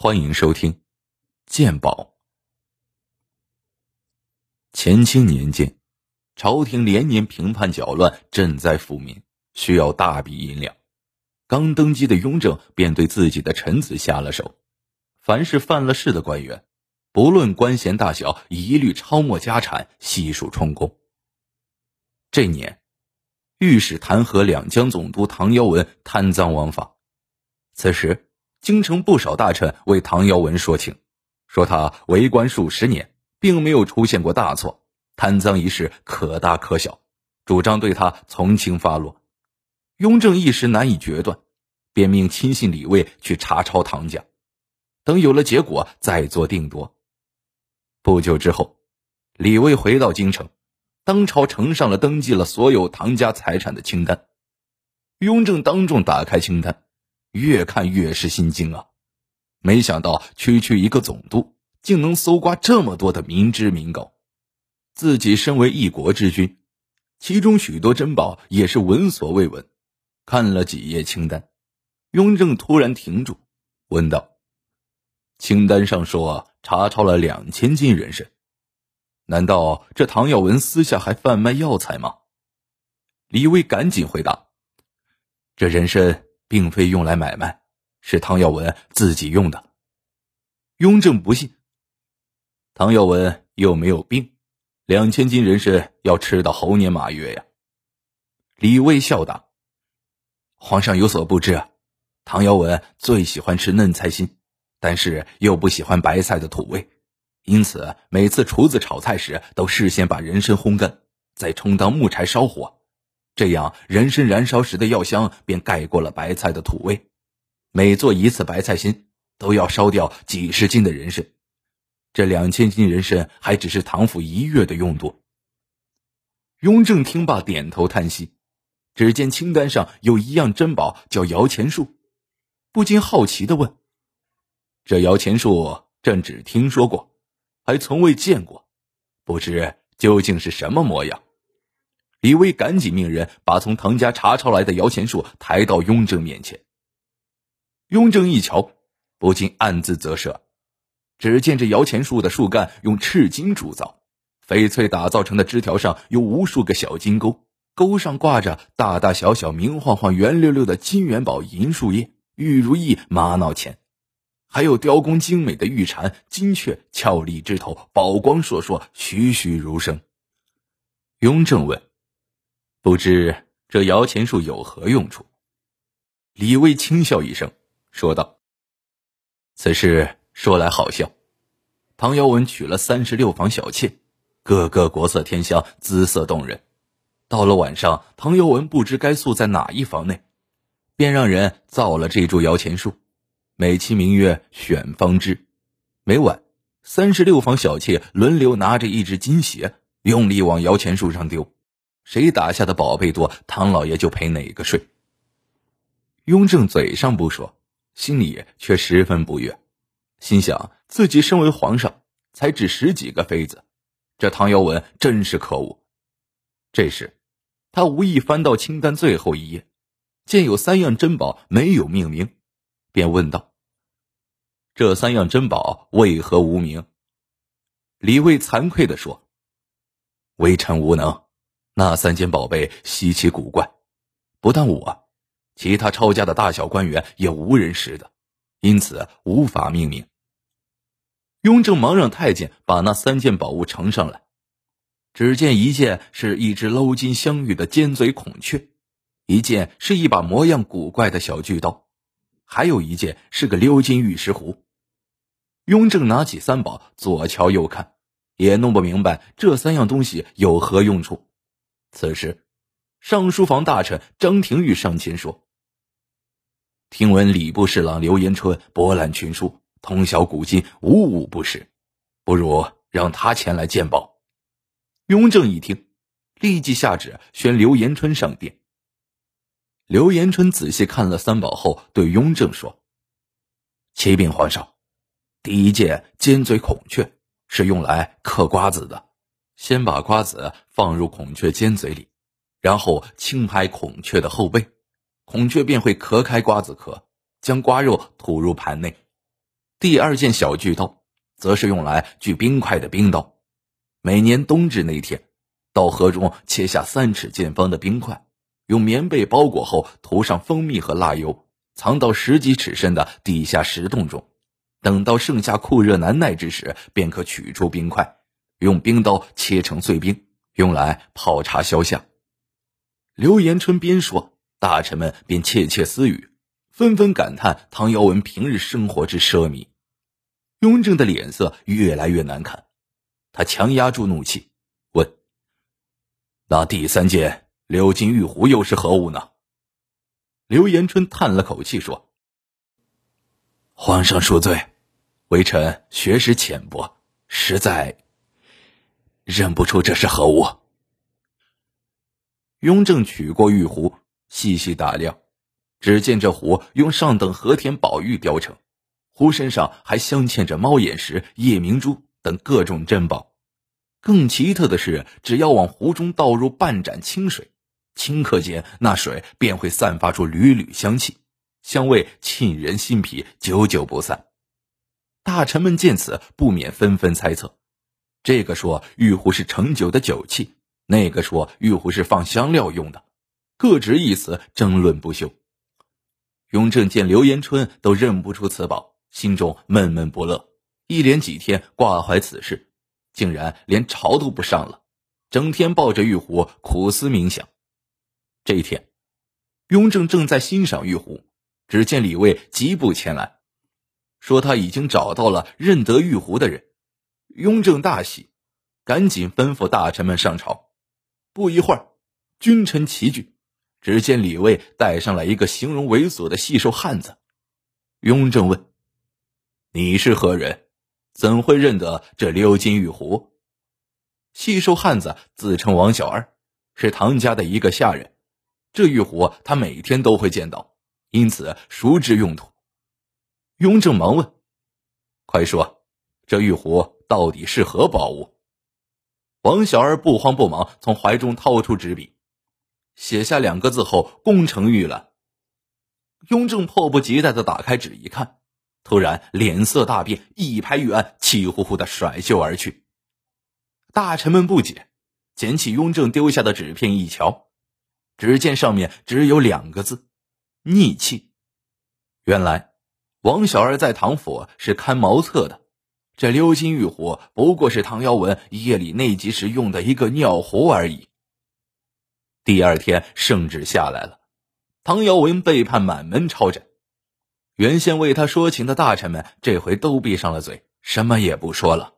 欢迎收听《鉴宝》。乾清年间，朝廷连年平叛搅乱，赈灾富民，需要大笔银两。刚登基的雍正便对自己的臣子下了手，凡是犯了事的官员，不论官衔大小，一律抄没家产，悉数充公。这年，御史弹劾两江总督唐尧文贪赃枉法，此时。京城不少大臣为唐尧文说情，说他为官数十年，并没有出现过大错，贪赃一事可大可小，主张对他从轻发落。雍正一时难以决断，便命亲信李卫去查抄唐家，等有了结果再做定夺。不久之后，李卫回到京城，当朝呈上了登记了所有唐家财产的清单。雍正当众打开清单。越看越是心惊啊！没想到区区一个总督，竟能搜刮这么多的民脂民膏。自己身为一国之君，其中许多珍宝也是闻所未闻。看了几页清单，雍正突然停住，问道：“清单上说查抄了两千斤人参，难道这唐耀文私下还贩卖药材吗？”李威赶紧回答：“这人参。”并非用来买卖，是唐耀文自己用的。雍正不信，唐耀文又没有病，两千斤人参要吃到猴年马月呀。李卫笑道：“皇上有所不知，唐尧文最喜欢吃嫩菜心，但是又不喜欢白菜的土味，因此每次厨子炒菜时，都事先把人参烘干，再充当木柴烧火。”这样，人参燃烧时的药香便盖过了白菜的土味。每做一次白菜心，都要烧掉几十斤的人参。这两千斤人参还只是唐府一月的用度。雍正听罢，点头叹息。只见清单上有一样珍宝，叫摇钱树，不禁好奇的问：“这摇钱树，朕只听说过，还从未见过，不知究竟是什么模样？”李威赶紧命人把从唐家查抄来的摇钱树抬到雍正面前。雍正一瞧，不禁暗自啧舌。只见这摇钱树的树干用赤金铸造，翡翠打造成的枝条上有无数个小金钩，钩上挂着大大小小、明晃晃、圆溜溜的金元宝、银树叶、玉如意、玛瑙钱，还有雕工精美的玉蝉、金雀、俏丽枝头，宝光烁烁，栩栩如生。雍正问。不知这摇钱树有何用处？李卫轻笑一声，说道：“此事说来好笑。唐尧文娶了三十六房小妾，个个国色天香，姿色动人。到了晚上，唐尧文不知该宿在哪一房内，便让人造了这株摇钱树，美其名曰选芳枝。每晚，三十六房小妾轮流拿着一只金鞋，用力往摇钱树上丢。”谁打下的宝贝多，唐老爷就陪哪个睡。雍正嘴上不说，心里却十分不悦，心想自己身为皇上，才只十几个妃子，这唐尧文真是可恶。这时，他无意翻到清单最后一页，见有三样珍宝没有命名，便问道：“这三样珍宝为何无名？”李卫惭愧的说：“微臣无能。”那三件宝贝稀奇古怪，不但我，其他抄家的大小官员也无人识得，因此无法命名。雍正忙让太监把那三件宝物呈上来。只见一件是一只镂金镶玉的尖嘴孔雀，一件是一把模样古怪的小巨刀，还有一件是个鎏金玉石壶。雍正拿起三宝，左瞧右看，也弄不明白这三样东西有何用处。此时，上书房大臣张廷玉上前说：“听闻礼部侍郎刘延春博览群书，通晓古今，无五不识，不如让他前来鉴宝。”雍正一听，立即下旨宣刘延春上殿。刘延春仔细看了三宝后，对雍正说：“启禀皇上，第一件尖嘴孔雀是用来嗑瓜子的。”先把瓜子放入孔雀尖嘴里，然后轻拍孔雀的后背，孔雀便会壳开瓜子壳，将瓜肉吐入盘内。第二件小锯刀，则是用来锯冰块的冰刀。每年冬至那天，到河中切下三尺见方的冰块，用棉被包裹后，涂上蜂蜜和蜡油，藏到十几尺深的地下石洞中。等到盛夏酷热难耐之时，便可取出冰块，用冰刀切成碎冰，用来泡茶消夏。刘延春边说，大臣们便窃窃私语。纷纷感叹唐尧文平日生活之奢靡，雍正的脸色越来越难看，他强压住怒气，问：“那第三件鎏金玉壶又是何物呢？”刘延春叹了口气说：“皇上恕罪，微臣学识浅薄，实在认不出这是何物。”雍正取过玉壶，细细打量。只见这壶用上等和田宝玉雕成，壶身上还镶嵌着猫眼石、夜明珠等各种珍宝。更奇特的是，只要往壶中倒入半盏清水，顷刻间那水便会散发出缕缕香气，香味沁人心脾，久久不散。大臣们见此，不免纷纷猜测：这个说玉壶是盛酒的酒器，那个说玉壶是放香料用的，各执一词，争论不休。雍正见刘延春都认不出此宝，心中闷闷不乐，一连几天挂怀此事，竟然连朝都不上了，整天抱着玉壶苦思冥想。这一天，雍正正在欣赏玉壶，只见李卫疾步前来，说他已经找到了认得玉壶的人。雍正大喜，赶紧吩咐大臣们上朝。不一会儿，君臣齐聚。只见李卫带上来一个形容猥琐的细瘦汉子。雍正问：“你是何人？怎会认得这鎏金玉壶？”细瘦汉子自称王小二，是唐家的一个下人。这玉壶他每天都会见到，因此熟知用途。雍正忙问：“快说，这玉壶到底是何宝物？”王小二不慌不忙从怀中掏出纸笔。写下两个字后，功成玉了。雍正迫不及待的打开纸一看，突然脸色大变，一拍玉案，气呼呼的甩袖而去。大臣们不解，捡起雍正丢下的纸片一瞧，只见上面只有两个字：逆气。原来，王小二在唐府是看茅厕的，这鎏金玉壶不过是唐尧文夜里内急时用的一个尿壶而已。第二天圣旨下来了，唐尧文被判满门抄斩。原先为他说情的大臣们这回都闭上了嘴，什么也不说了。